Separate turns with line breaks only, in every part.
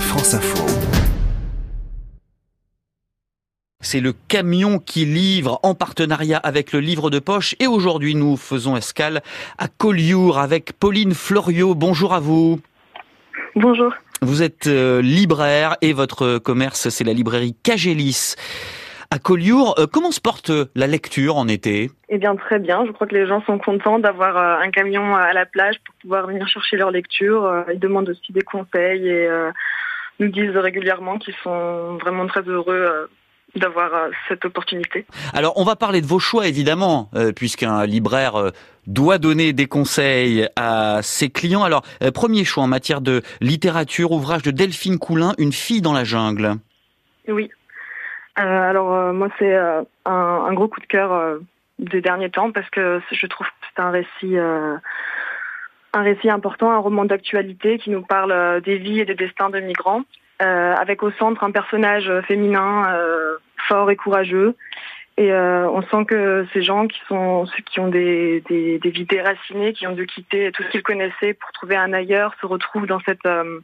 France Info.
C'est le camion qui livre en partenariat avec le livre de poche. Et aujourd'hui, nous faisons escale à Collioure avec Pauline Floriot. Bonjour à vous.
Bonjour.
Vous êtes euh, libraire et votre commerce, c'est la librairie Cagélis. À Collioure, euh, comment se porte la lecture en été?
Eh bien, très bien. Je crois que les gens sont contents d'avoir euh, un camion à la plage pour pouvoir venir chercher leur lecture. Ils demandent aussi des conseils et nous disent régulièrement qu'ils sont vraiment très heureux d'avoir euh, cette opportunité.
Alors, on va parler de vos choix, évidemment, euh, puisqu'un libraire euh, doit donner des conseils à ses clients. Alors, premier choix en matière de littérature, ouvrage de Delphine Coulin, Une fille dans la jungle.
Oui. Alors, moi, c'est un, un, gros coup de cœur des derniers temps parce que je trouve que c'est un récit un récit important, un roman d'actualité qui nous parle des vies et des destins de migrants, avec au centre un personnage féminin fort et courageux. Et euh, on sent que ces gens qui sont ceux qui ont des, des, des, vies déracinées, qui ont dû quitter tout ce qu'ils connaissaient pour trouver un ailleurs, se retrouvent dans cette euh,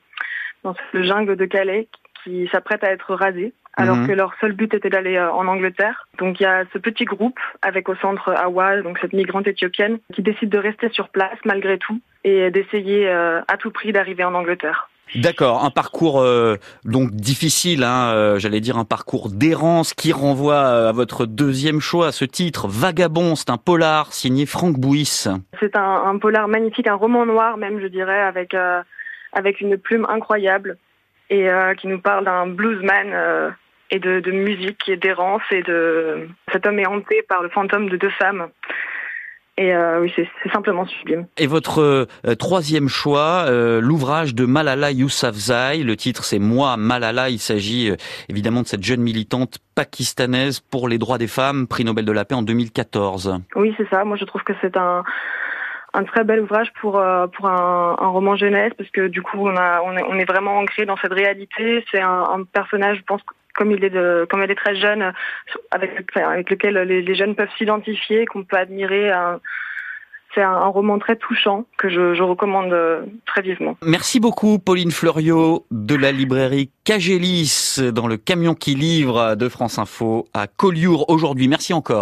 dans cette jungle de Calais qui s'apprête à être rasée, alors mhm. que leur seul but était d'aller euh, en Angleterre. Donc il y a ce petit groupe avec au centre Awa, donc cette migrante éthiopienne, qui décide de rester sur place malgré tout et d'essayer à tout prix d'arriver en Angleterre.
D'accord, un parcours euh, donc difficile, hein, euh, j'allais dire un parcours d'errance qui renvoie euh, à votre deuxième choix, à ce titre, Vagabond, c'est un polar signé Franck Bouis.
C'est un, polar magnifique, un roman noir même, je dirais, avec avec une plume incroyable et qui nous parle d'un bluesman et de, de musique et d'errance et de cet homme est hanté par le fantôme de deux femmes. Et euh, oui, c'est simplement sublime.
Et votre euh, troisième choix, euh, l'ouvrage de Malala Yousafzai. Le titre, c'est Moi, Malala. Il s'agit évidemment de cette jeune militante pakistanaise pour les droits des femmes, prix Nobel de la paix en 2014.
Oui, c'est ça. Moi, je trouve que c'est un un très bel ouvrage pour pour un, un, roman jeunesse parce que du coup on a on est, on est vraiment ancré dans cette réalité. C'est un, un, personnage, je pense, comme il est de, comme elle est très jeune, avec, avec lequel les, jeunes peuvent s'identifier, qu'on peut admirer. c'est un, roman très touchant que je, recommande euh, très vivement.
Merci beaucoup Pauline Fleuriot de la librairie Cagélis dans le camion qui livre de France Info à Collioure aujourd'hui. Merci encore.